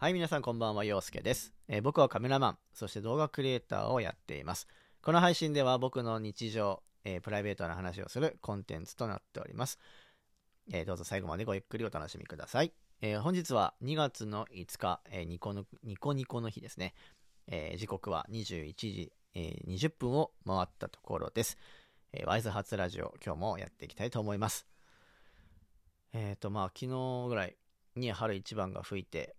はい、皆さんこんばんは、陽介です、えー僕はカメラマン、そして動画クリエイターをやっています。この配信では僕の日常、えープライベートな話をするコンテンツとなっております。えーどうぞ最後までごゆっくりお楽しみください。えー本日は2月の5日、えニコのニコニコの日ですね。え時刻は21時、え20分を回ったところです。えーワイズ初ラジオ、今日もやっていきたいと思います。えっ、と、まあ、昨日ぐらいに春一番が吹いて、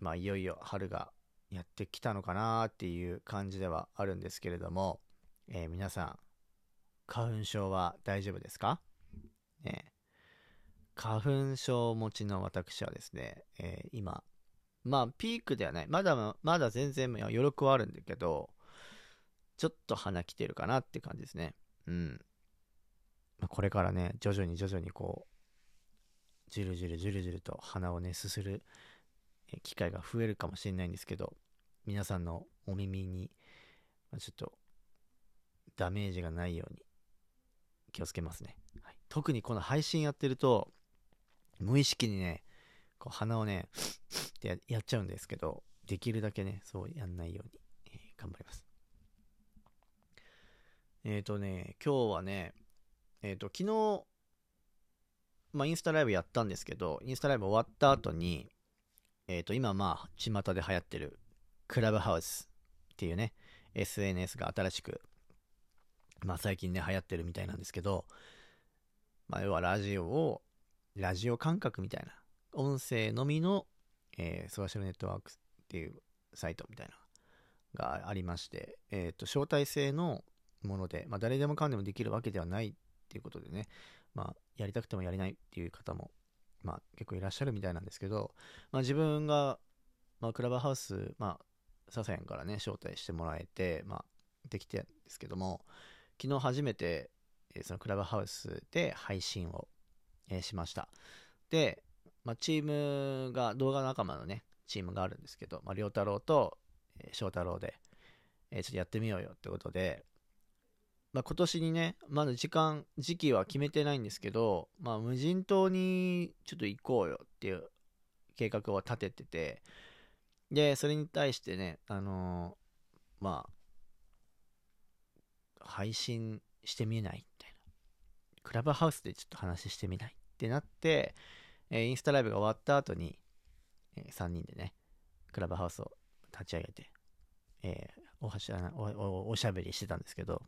まあ、いよいよ春がやってきたのかなっていう感じではあるんですけれども、えー皆さん、花粉症は大丈夫ですか？ね花粉症持ちの私はですね、えー今、まあ、ピークではない。まだ、まだ全然余力はあるんだけど、ちょっと鼻きてるかなって感じですね。うん。まこれからね、徐々に徐々にこう、じゅるじゅるじゅるじゅると鼻をね、すする機会が増えるかもしれないんですけど、皆さんのお耳に、ちょっと、ダメージがないように気をつけますね。はい、特にこの配信やってると、無意識にね、こう鼻をね、ってやっちゃうんですけど、できるだけね、そうやんないように、えー頑張ります。えっ、ー、とね、今日はね、えっ、と、昨日、まあ、インスタライブやったんですけど、インスタライブ終わった後に、えっ、と、今まあ、巷で流行ってる、クラブハウスっていうね、SNS が新しく、まあ最近ね、流行ってるみたいなんですけど、まあ要はラジオを、ラジオ感覚みたいな、音声のみの、えーソーシャルネットワークっていうサイトみたいながありまして、えっ、と、招待制のもので、まあ誰でもかんでもできるわけではないっていうことでね、まあやりたくてもやれないっていう方も、まあ結構いらっしゃるみたいなんですけど、まあ自分が、まあクラブハウス、まあ、ササヤンからね、招待してもらえて、まあ、できてんですけども、昨日初めて、えそのクラブハウスで配信を、えしました。で、まあ、チームが、動画仲間のね、チームがあるんですけど、まあ、良太郎と、え翔太郎で、えちょっとやってみようよってことで、まあ、今年にね、まだ時間、時期は決めてないんですけど、まあ、無人島にちょっと行こうよっていう計画を立ててて、で、それに対してね、あのーまあ、配信してみないみたいな。クラブハウスでちょっと話してみないってなって、えーインスタライブが終わった後に、え3人でね、クラブハウスを立ち上げて、えーおはしゃおおおしゃべりしてたんですけど、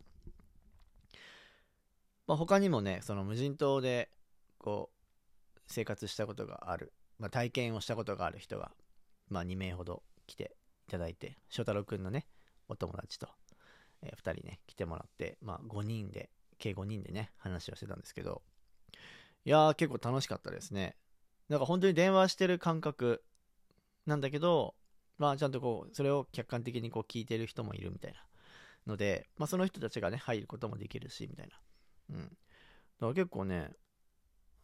まあ、他にもね、その無人島で、こう、生活したことがある、まあ、体験をしたことがある人が、まあ、2名ほど来ていただいて、翔太郎くんのね、お友達と、え2人ね、来てもらって、まあ、5人で、計5人でね、話をしてたんですけど、いやー、結構楽しかったですね。なんか本当に電話してる感覚なんだけど、まあ、ちゃんとこう、それを客観的にこう聞いてる人もいるみたいなので、まあ、その人たちがね、入ることもできるし、みたいな。うん。だから結構ね、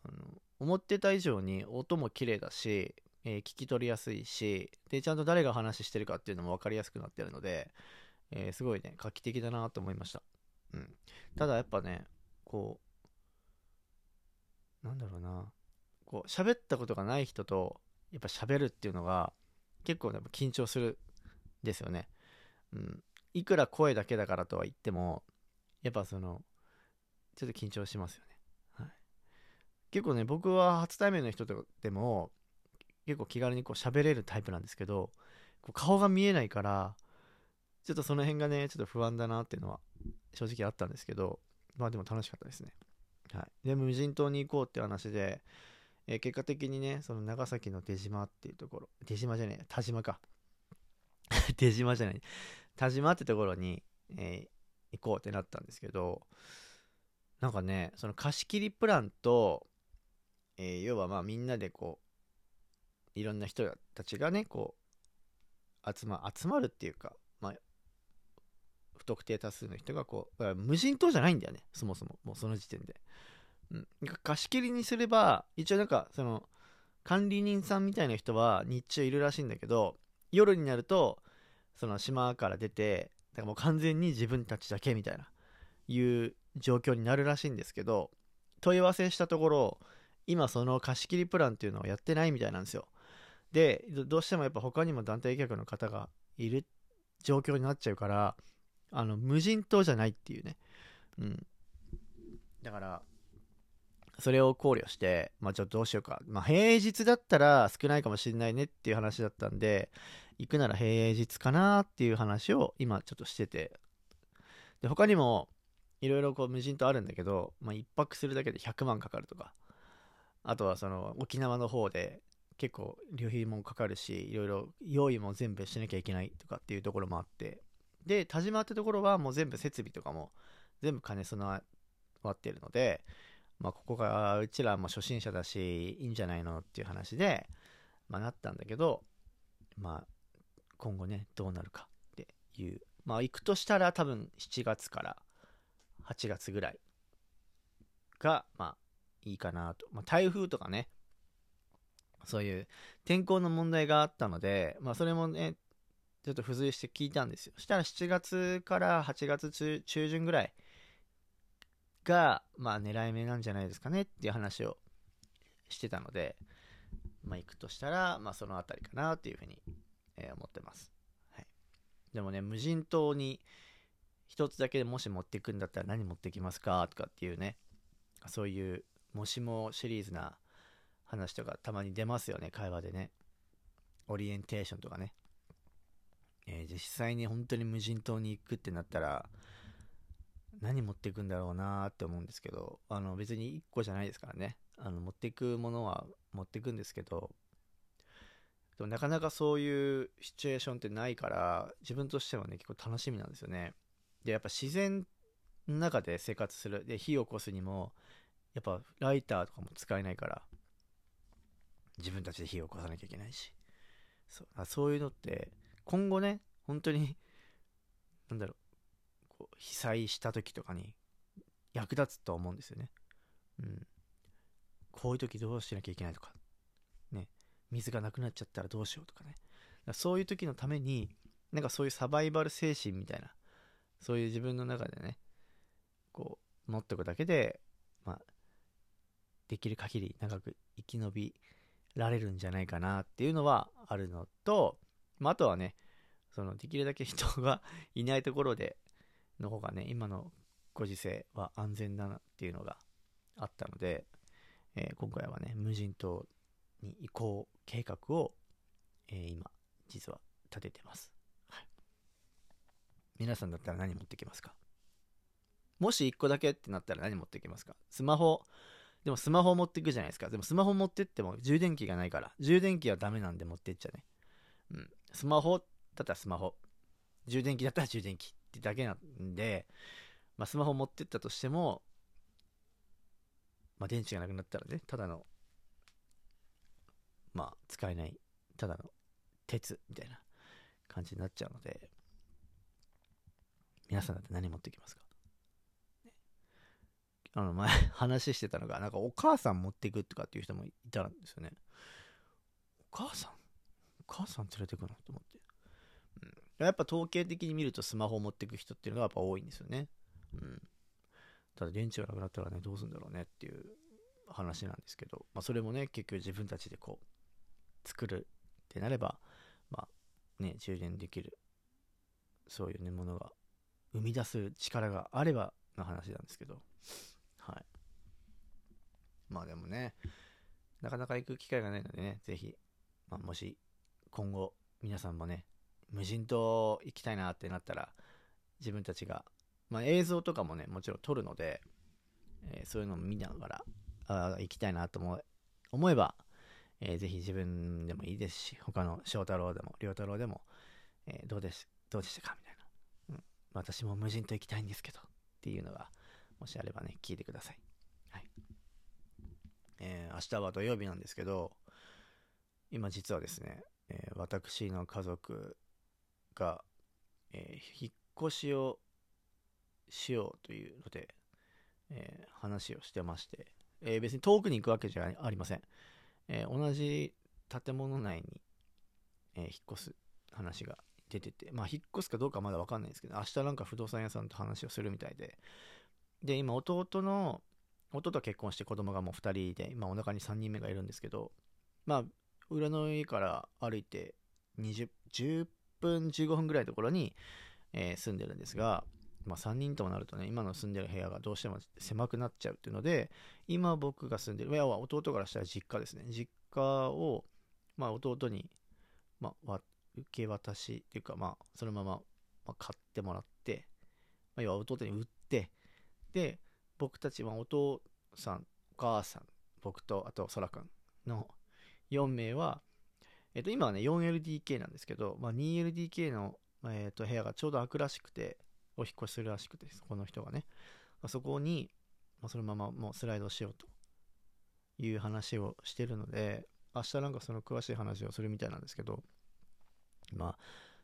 あの思ってた以上に音も綺麗だし、えー聞き取りやすいし、で、ちゃんと誰が話してるかっていうのも分かりやすくなってるので、えーすごいね、画期的だなと思いました。うん。ただやっぱね、こう、なんだろうな、こう、喋ったことがない人と、やっぱ喋るっていうのが、結構やっぱ緊張するんですよね。うん。いくら声だけだからとは言っても、やっぱその、ちょっと緊張しますよね。はい。結構ね、僕は初対面の人でも、結構気軽にこう喋れるタイプなんですけど、こう顔が見えないから、ちょっとその辺がね、ちょっと不安だなっていうのは正直あったんですけど、まあでも楽しかったですね。はい。で、無人島に行こうって話で、えー結果的にね、その長崎の出島っていうところ、出島じゃねえ、田島か。出島じゃない。田島ってところに、えー行こうってなったんですけど、なんかね、その貸し切りプランと、えー要はまあみんなでこう、いろんな人たちがね、こう、集ま、集まるっていうか、まあ、不特定多数の人がこう、無人島じゃないんだよね、そもそも、もうその時点で。うん。貸し切りにすれば、一応なんか、その、管理人さんみたいな人は日中いるらしいんだけど、夜になると、その島から出て、だからもう完全に自分たちだけみたいな、いう状況になるらしいんですけど、問い合わせしたところ、今その貸し切りプランっていうのをやってないみたいなんですよ。でどうしてもやっぱ他にも団体客の方がいる状況になっちゃうからあの無人島じゃないっていうねうんだからそれを考慮して、まあちょっとどうしようか。まあ平日だったら少ないかもしれないねっていう話だったんで、行くなら平日かなっていう話を今ちょっとしてて。で、他にもいろいろこう無人島あるんだけど、まあ一泊するだけで100万かかるとか。あとはその沖縄の方で結構旅費もかかるし、いろいろ用意も全部しなきゃいけないとかっていうところもあって。で、田島ってところはもう全部設備とかも全部兼ね備わってるので、まあ、ここがうちらも初心者だしいいんじゃないのっていう話で、まあ、なったんだけど、まあ、今後ねどうなるかっていうまあ行くとしたら多分7月から8月ぐらいがまあいいかなと、まあ、台風とかねそういう天候の問題があったので、まあ、それもねちょっと付随して聞いたんですよそしたら7月から8月中旬ぐらいが、まあ、狙い目なんじゃないですかねっていう話をしてたので、まあ、行くとしたら、まあ、そのあたりかなっていうふうに、えー思ってます。はい。でもね、無人島に一つだけでもし持っていくんだったら何持ってきますか？とかっていうね、そういう、もしもシリーズな話とかたまに出ますよね、会話でね。オリエンテーションとかね。えー実際に本当に無人島に行くってなったら、何持っていくんだろうなーって思うんですけど、あの別に1個じゃないですからね。あの持っていくものは持っていくんですけど、でもなかなかそういうシチュエーションってないから、自分としてはね、結構楽しみなんですよね。で、やっぱ自然の中で生活する。で、火を起こすにも、やっぱライターとかも使えないから、自分たちで火を起こさなきゃいけないし。そうあそういうのって、今後ね、本当に、なんだろう、こう被災した時とかに役立つと思うんですよね。うん。こういう時どうしなきゃいけないとか。ね。水がなくなっちゃったらどうしようとかね。かそういう時のために、なんかそういうサバイバル精神みたいな、そういう自分の中でね、こう、持っておくだけで、まあ、できる限り長く生き延びられるんじゃないかなっていうのはあるのと、まあ、あとはね、そのできるだけ人が いないところでの方がね、今のご時世は安全だなっていうのがあったので、えー今回はね、無人島に移行計画を、えー今、実は立ててます。皆さんだったら何持ってきますか？もし1個だけってなったら何持ってきますか？スマホ、でもスマホ持っていくじゃないですか。でもスマホ持ってっても充電器がないから、充電器はダメなんで持ってっちゃね。うん。スマホだったらスマホ。充電器だったら充電器ってだけなんで、まあ、スマホ持ってったとしても、まあ、電池がなくなったらね、ただの、まあ、使えない、ただの鉄みたいな感じになっちゃうので、皆さんだって何持ってきますか？あの、前 話してたのが、なんかお母さん持っていくとかっていう人もいたんですよね。お母さん？お母さん連れてくの？と思って。うん。やっぱ統計的に見るとスマホを持ってく人っていうのがやっぱ多いんですよね。うん。ただ電池がなくなったらね、どうするんだろうねっていう話なんですけど、まあそれもね、結局自分たちでこう、作るってなれば、まあね、充電できる、そういうね、ものが生み出す力があればの話なんですけど、はい。まあでもね、なかなか行く機会がないのでね、ぜひ、まあ、もし今後皆さんもね、無人島行きたいなってなったら、自分たちが、まあ、映像とかもね、もちろん撮るので、えーそういうのも見ながら、あ行きたいなと思え思えば、えーぜひ自分でもいいですし、他の翔太郎でも、良太郎でも、えーどうです、どうでしたか？みたいな、私も無人島行きたいんですけど、っていうのが、もしあればね、聞いてください。はい。えー明日は土曜日なんですけど、今実はですね、えー私の家族が、えー引っ越しをしようというので、えー話をしてまして、えー別に遠くに行くわけじゃありません。えー同じ建物内に、えー引っ越す話が出てて、まあ引っ越すかどうかまだわかんないんですけど、明日なんか不動産屋さんと話をするみたいで、で、今弟の、弟と結婚して子供がもう2人で、今お腹に3人目がいるんですけど、まあ、裏の家から歩いて20 10分15分ぐらいのところに、えー住んでるんですが、まあ、3人ともなるとね今の住んでる部屋がどうしても狭くなっちゃうっていうので今僕が住んでるいや弟からしたら実家ですね。実家を、まあ、弟に、まあ、受け渡しっていうか、まあ、そのまま、ま、買ってもらって、まあ、要は弟に売ってで僕たちはお父さんお母さん僕とあとそらくんの4名は、えっと今はね 4LDK なんですけど、まあ、2LDK の、えっと部屋がちょうど空くらしくてお引越しするらしくてそこの人がね、まあそこに、まあ、そのままもうスライドしようという話をしてるので明日なんかその詳しい話をするみたいなんですけどまあ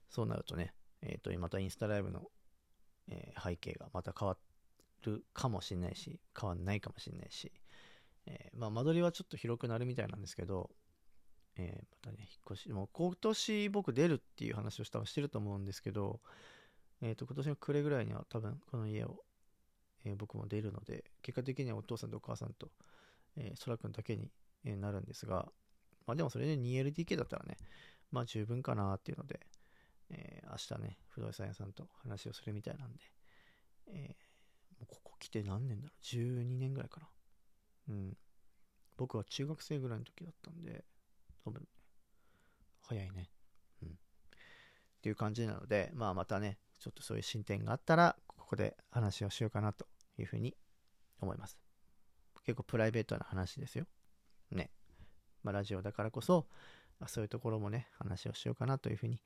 そうなるとねえっ、とまたインスタライブの、えー背景がまた変わるかもしれないし変わんないかもしれないし、えーまあ間取りはちょっと広くなるみたいなんですけど、えーまたね引っ越しもう今年僕出るっていう話をしたしてると思うんですけどえっ、と今年の暮れぐらいには多分この家を、えー僕も出るので結果的にはお父さんとお母さんと、えー、空くんだけに、えーなるんですがまあでもそれで 2LDK だったらねまあ十分かなっていうので、えー明日ね不動産屋さんと話をするみたいなんで、えーもうここ来て何年だろう？12年ぐらいかな。うん。僕は中学生ぐらいの時だったんで多分早いね。うん。っていう感じなのでまあまたねちょっとそういう進展があったらここで話をしようかなというふうに思います。結構プライベートな話ですよ。ね。まあラジオだからこそあそういうところもね話をしようかなというふうに、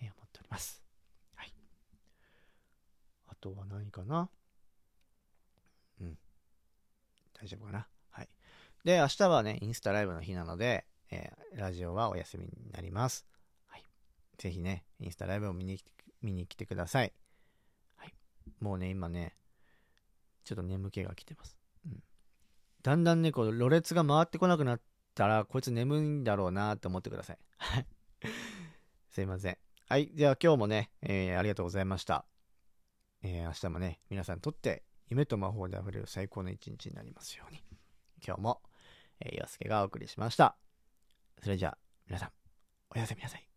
えー思っております。はい。あとは何かな？うん。大丈夫かな？はい。で明日はねインスタライブの日なので、えーラジオはお休みになります。はい。ぜひねインスタライブを見に来て見に来てください。はい。もうね今ねちょっと眠気が来てます、うん、だんだんねこうろれつが回ってこなくなってたらこいつ眠いんだろうなって思ってくださいはい すいませんはいでは今日もね、えーありがとうございましたえー明日もね、皆さんにとって夢と魔法で溢れる最高の一日になりますように。今日も、えー、洋介がお送りしました。それじゃあ、皆さん、おやすみなさい。